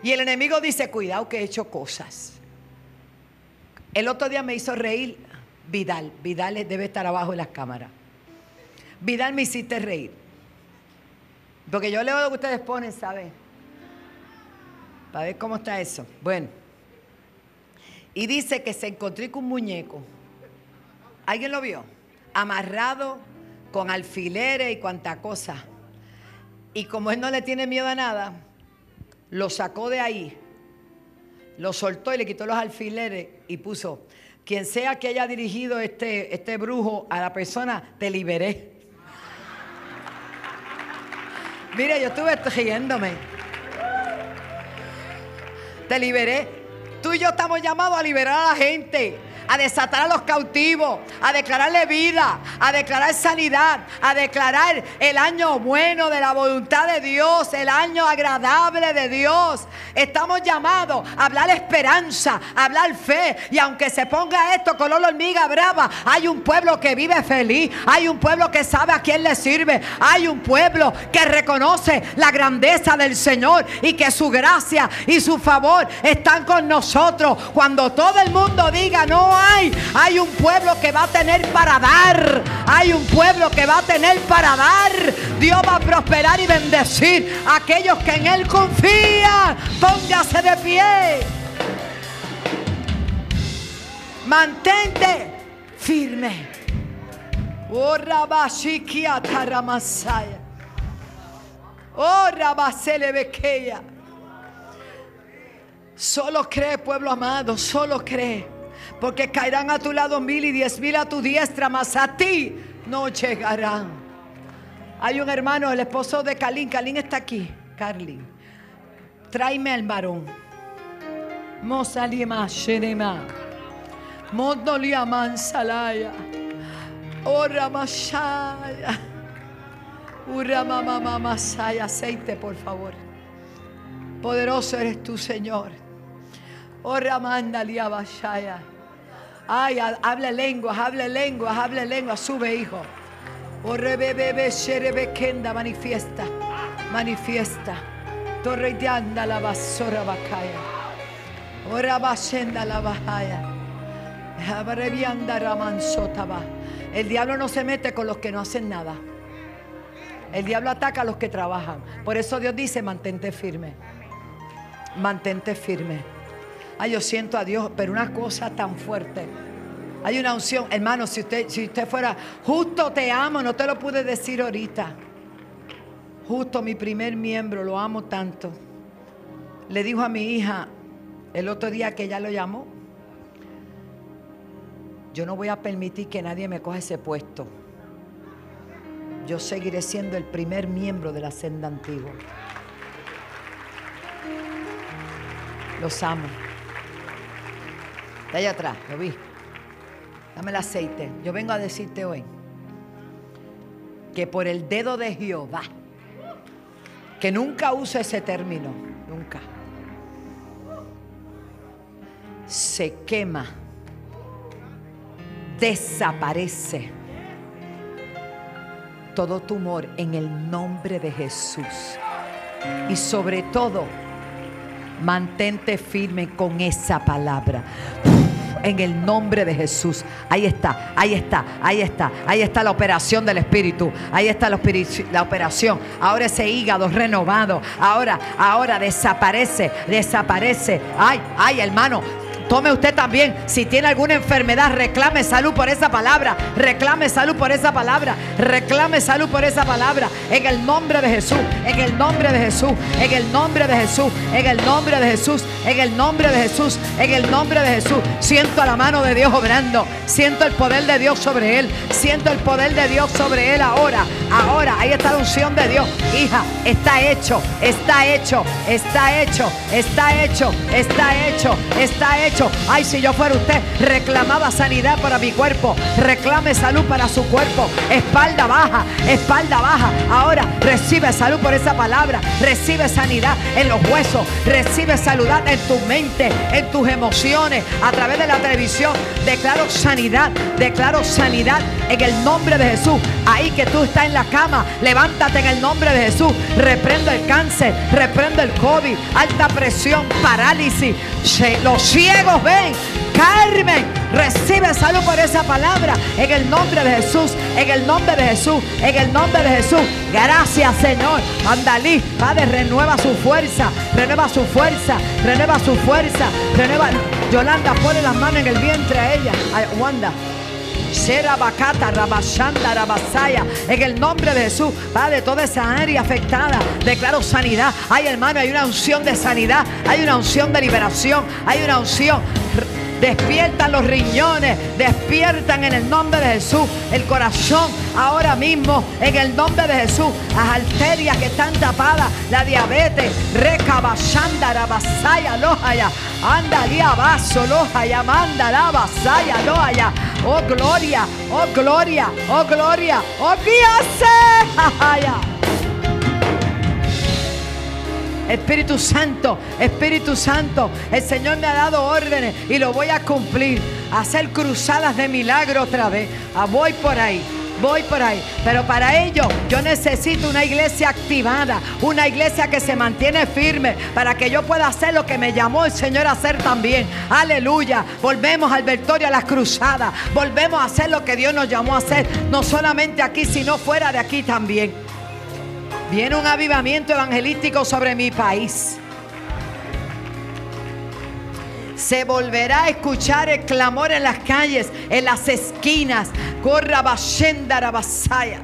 Y el enemigo dice, cuidado que he hecho cosas. El otro día me hizo reír Vidal. Vidal debe estar abajo en las cámaras. Vidal me hiciste reír. Porque yo leo lo que ustedes ponen, ¿sabes? Para ver cómo está eso. Bueno. Y dice que se encontró con un muñeco. ¿Alguien lo vio? Amarrado con alfileres y cuanta cosa. Y como él no le tiene miedo a nada, lo sacó de ahí, lo soltó y le quitó los alfileres y puso, quien sea que haya dirigido este, este brujo a la persona, te liberé. Mire, yo estuve riéndome. Te liberé. Tú y yo estamos llamados a liberar a la gente a desatar a los cautivos, a declararle vida, a declarar sanidad, a declarar el año bueno de la voluntad de Dios, el año agradable de Dios. Estamos llamados a hablar esperanza, a hablar fe. Y aunque se ponga esto color hormiga brava, hay un pueblo que vive feliz, hay un pueblo que sabe a quién le sirve, hay un pueblo que reconoce la grandeza del Señor y que su gracia y su favor están con nosotros. Cuando todo el mundo diga no hay. Un pueblo que va a tener para dar. Hay un pueblo que va a tener para dar. Dios va a prosperar y bendecir a aquellos que en Él confían. Póngase de pie. Mantente firme. Oh, Rabashikia Oh, Rabasele Solo cree, pueblo amado, solo cree. Porque caerán a tu lado mil y diez mil a tu diestra, mas a ti no llegarán. Hay un hermano, el esposo de Kalin. Kalin está aquí. Carlin. Tráeme al varón. Mosalima Shenema. Mondoliaman Salaya. Ora Mashaya. Ura mamá masaya. Aceite, por favor. Poderoso eres tú, Señor. Ora mandalia Bashaya. Ay, habla lenguas, habla lenguas, habla lenguas. Sube, hijo. Manifiesta, manifiesta. Torre de anda la basura bacaya. Ora la bajaya. El diablo no se mete con los que no hacen nada. El diablo ataca a los que trabajan. Por eso Dios dice, mantente firme. Mantente firme. Ay, yo siento a Dios, pero una cosa tan fuerte. Hay una unción, hermano, si usted, si usted fuera, justo te amo, no te lo pude decir ahorita. Justo mi primer miembro, lo amo tanto. Le dijo a mi hija el otro día que ella lo llamó, yo no voy a permitir que nadie me coja ese puesto. Yo seguiré siendo el primer miembro de la senda antigua. Los amo. De allá atrás, lo vi. Dame el aceite. Yo vengo a decirte hoy que por el dedo de Jehová, que nunca uso ese término, nunca, se quema, desaparece todo tumor en el nombre de Jesús. Y sobre todo, Mantente firme con esa palabra. En el nombre de Jesús. Ahí está, ahí está, ahí está. Ahí está la operación del Espíritu. Ahí está la, operación. Ahora ese hígado renovado. Ahora, ahora desaparece, desaparece. Ay, ay, hermano. Tome usted también, si tiene alguna enfermedad, reclame salud por esa palabra. Reclame salud por esa palabra. Reclame salud por esa palabra. En el nombre de Jesús. En el nombre de Jesús. En el nombre de Jesús. En el nombre de Jesús. En el nombre de Jesús. En el nombre de Jesús. Siento la mano de Dios obrando. Siento el poder de Dios sobre él. Siento el poder de Dios sobre él ahora. Ahora. Ahí está la unción de Dios. Hija, está hecho. Está hecho. Está hecho. Está hecho. Está hecho. Está hecho Ay, si yo fuera usted, reclamaba sanidad para mi cuerpo. Reclame salud para su cuerpo. Espalda baja, espalda baja. Ahora recibe salud por esa palabra. Recibe sanidad en los huesos. Recibe salud en tu mente, en tus emociones, a través de la televisión. Declaro sanidad, declaro sanidad en el nombre de Jesús. Ahí que tú estás en la cama, levántate en el nombre de Jesús. Reprendo el cáncer, reprendo el COVID, alta presión, parálisis. Los ciegos ciegos ven. Carmen, recibe salud por esa palabra. En el nombre de Jesús, en el nombre de Jesús, en el nombre de Jesús. Gracias, Señor. Andalí, Padre, renueva su fuerza, renueva su fuerza, renueva su fuerza, renueva. Yolanda, pone las manos en el vientre a ella. Wanda. En el nombre de Jesús, Padre, toda esa área afectada, declaro sanidad. Ay, hermano, hay una unción de sanidad, hay una unción de liberación, hay una unción. Despiertan los riñones, despiertan en el nombre de Jesús el corazón ahora mismo en el nombre de Jesús. Las arterias que están tapadas, la diabetes, recabashanda, rabasaya, lojaya, andalia, vaso, lojaya, manda, la vasaya, lojaya. Oh gloria, oh gloria, oh gloria, oh guíase. Espíritu Santo, Espíritu Santo, el Señor me ha dado órdenes y lo voy a cumplir. Hacer cruzadas de milagro otra vez. Ah, voy por ahí. Voy por ahí. Pero para ello yo necesito una iglesia activada, una iglesia que se mantiene firme para que yo pueda hacer lo que me llamó el Señor a hacer también. Aleluya. Volvemos al Victoria a las cruzadas. Volvemos a hacer lo que Dios nos llamó a hacer. No solamente aquí, sino fuera de aquí también. Viene un avivamiento evangelístico sobre mi país. Se volverá a escuchar el clamor en las calles, en las esquinas. Corra basaya.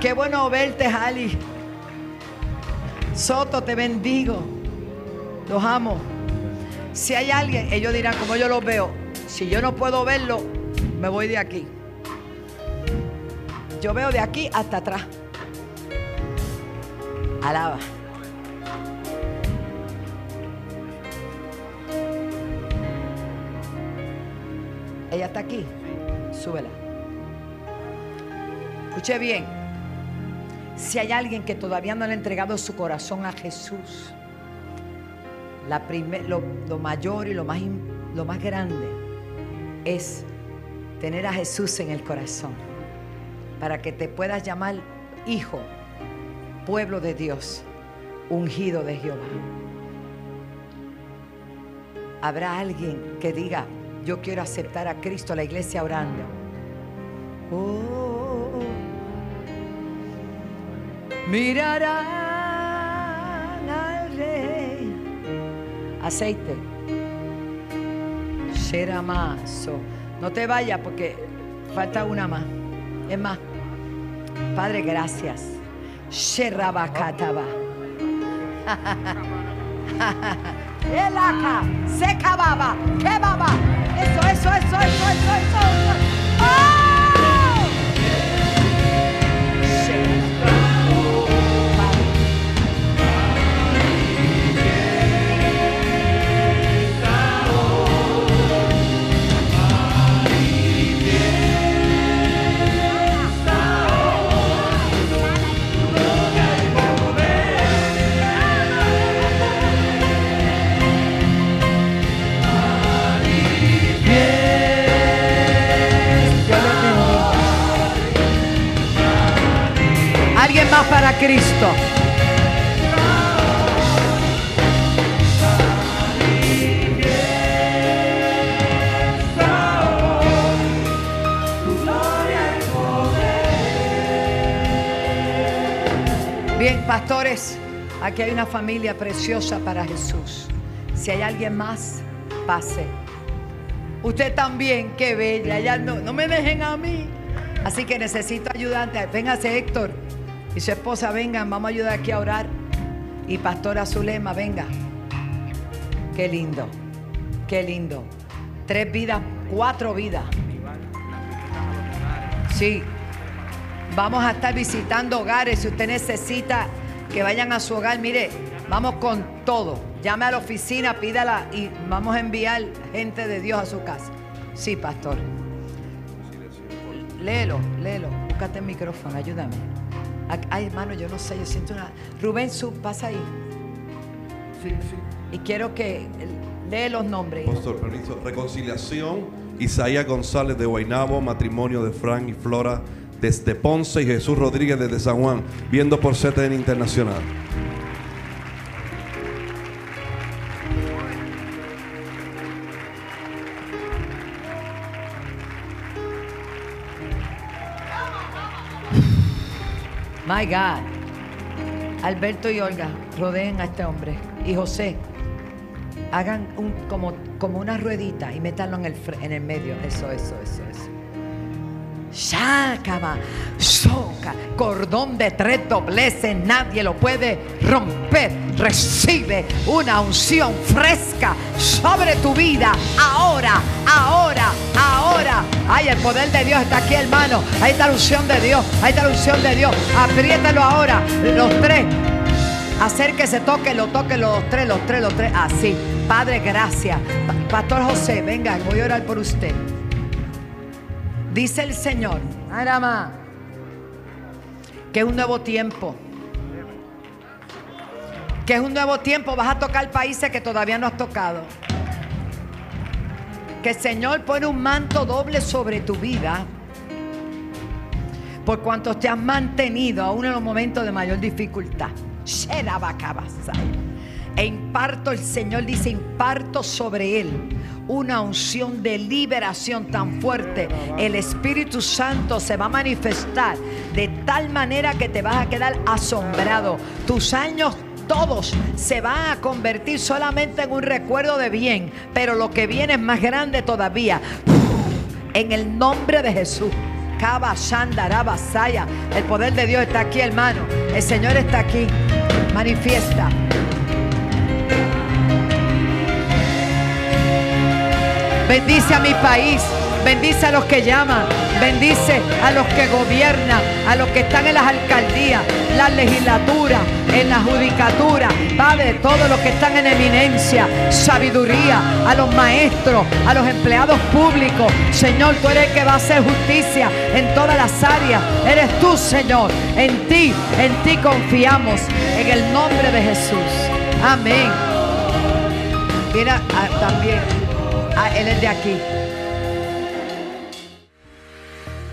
Qué bueno verte, Ali. Soto, te bendigo. Los amo. Si hay alguien, ellos dirán, como yo los veo, si yo no puedo verlo, me voy de aquí. Yo veo de aquí hasta atrás. Alaba. Ella está aquí. Súbela. Escuche bien. Si hay alguien que todavía no le ha entregado su corazón a Jesús, la lo, lo, mayor y lo más, lo más grande es tener a Jesús en el corazón para que te puedas llamar hijo pueblo de Dios, ungido de Jehová. Habrá alguien que diga, yo quiero aceptar a Cristo, la iglesia orando. Oh, mirarán al rey. Aceite. Sheramazo. No te vayas porque falta una más. Es más, Padre, gracias. Sherabakataba. Elaka, Sekababa, Kebaba. Eso, eso, eso, eso, eso, eso. Cristo. Bien, pastores, aquí hay una familia preciosa para Jesús. Si hay alguien más, pase. Usted también, qué bella. Ya no, no me dejen a mí. Así que necesito ayudante. Véngase, Héctor y su esposa, vengan, vamos a ayudar aquí a orar. Y Pastora Zulema, venga. Qué lindo, qué lindo. Tres vidas, cuatro vidas. Sí. Vamos a estar visitando hogares. Si usted necesita que vayan a su hogar, mire, vamos con todo. Llame a la oficina, pídala y vamos a enviar gente de Dios a su casa. Sí, pastor. Léelo, léelo. Búscate el micrófono, ayúdame. Ay, hermano, yo no sé, yo siento una. Rubén Sub, pasa ahí. Sí, sí. Y quiero que lee los nombres. Pastor, permiso. Reconciliación, Isaías González de Guaynabo, matrimonio de Frank y Flora desde Ponce y Jesús Rodríguez desde San Juan, viendo por CTN Internacional. God. Alberto y Olga, rodeen a este hombre. Y José, hagan un, como, como una ruedita y métanlo en el, en el medio. Eso, eso, eso, eso. Shakama, soca, cordón de tres dobleces, nadie lo puede romper. Recibe una unción fresca sobre tu vida, ahora, ahora, ahora. Ay, el poder de Dios está aquí, hermano. Ahí está la unción de Dios, ahí está la unción de Dios. Apriétalo ahora, los tres. Acérquese, toque, lo toque los tres, los tres, los tres. Así. Padre, gracias. Pastor José, venga, voy a orar por usted. Dice el Señor, Arama, que es un nuevo tiempo. Que es un nuevo tiempo. Vas a tocar países que todavía no has tocado. Que el Señor pone un manto doble sobre tu vida. Por cuanto te has mantenido aún en los momentos de mayor dificultad. E imparto, el Señor dice, imparto sobre él una unción de liberación tan fuerte. El Espíritu Santo se va a manifestar de tal manera que te vas a quedar asombrado. Tus años todos se van a convertir solamente en un recuerdo de bien, pero lo que viene es más grande todavía. En el nombre de Jesús. El poder de Dios está aquí, hermano. El Señor está aquí. Manifiesta. Bendice a mi país. Bendice a los que llaman. Bendice a los que gobiernan, a los que están en las alcaldías, la legislatura, en la judicatura. Padre, todos los que están en eminencia, sabiduría, a los maestros, a los empleados públicos. Señor, tú eres el que va a hacer justicia en todas las áreas. Eres tú, Señor. En ti, en ti confiamos. En el nombre de Jesús. Amén. Mira ah, también. Ah, él es de aquí.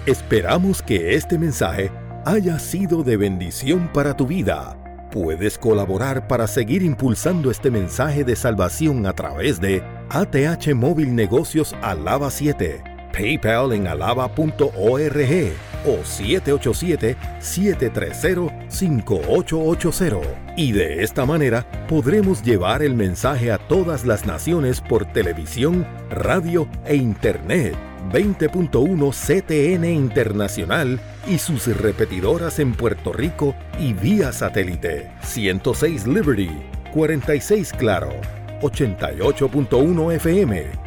Esperamos que este mensaje haya sido de bendición para tu vida. Puedes colaborar para seguir impulsando este mensaje de salvación a través de ATH Móvil Negocios Alaba 7, PayPal en alaba.org o 787-730-5880. Y de esta manera podremos llevar el mensaje a todas las naciones por televisión, radio e internet. 20.1 CTN Internacional y sus repetidoras en Puerto Rico y vía satélite. 106 Liberty, 46 Claro, 88.1 FM,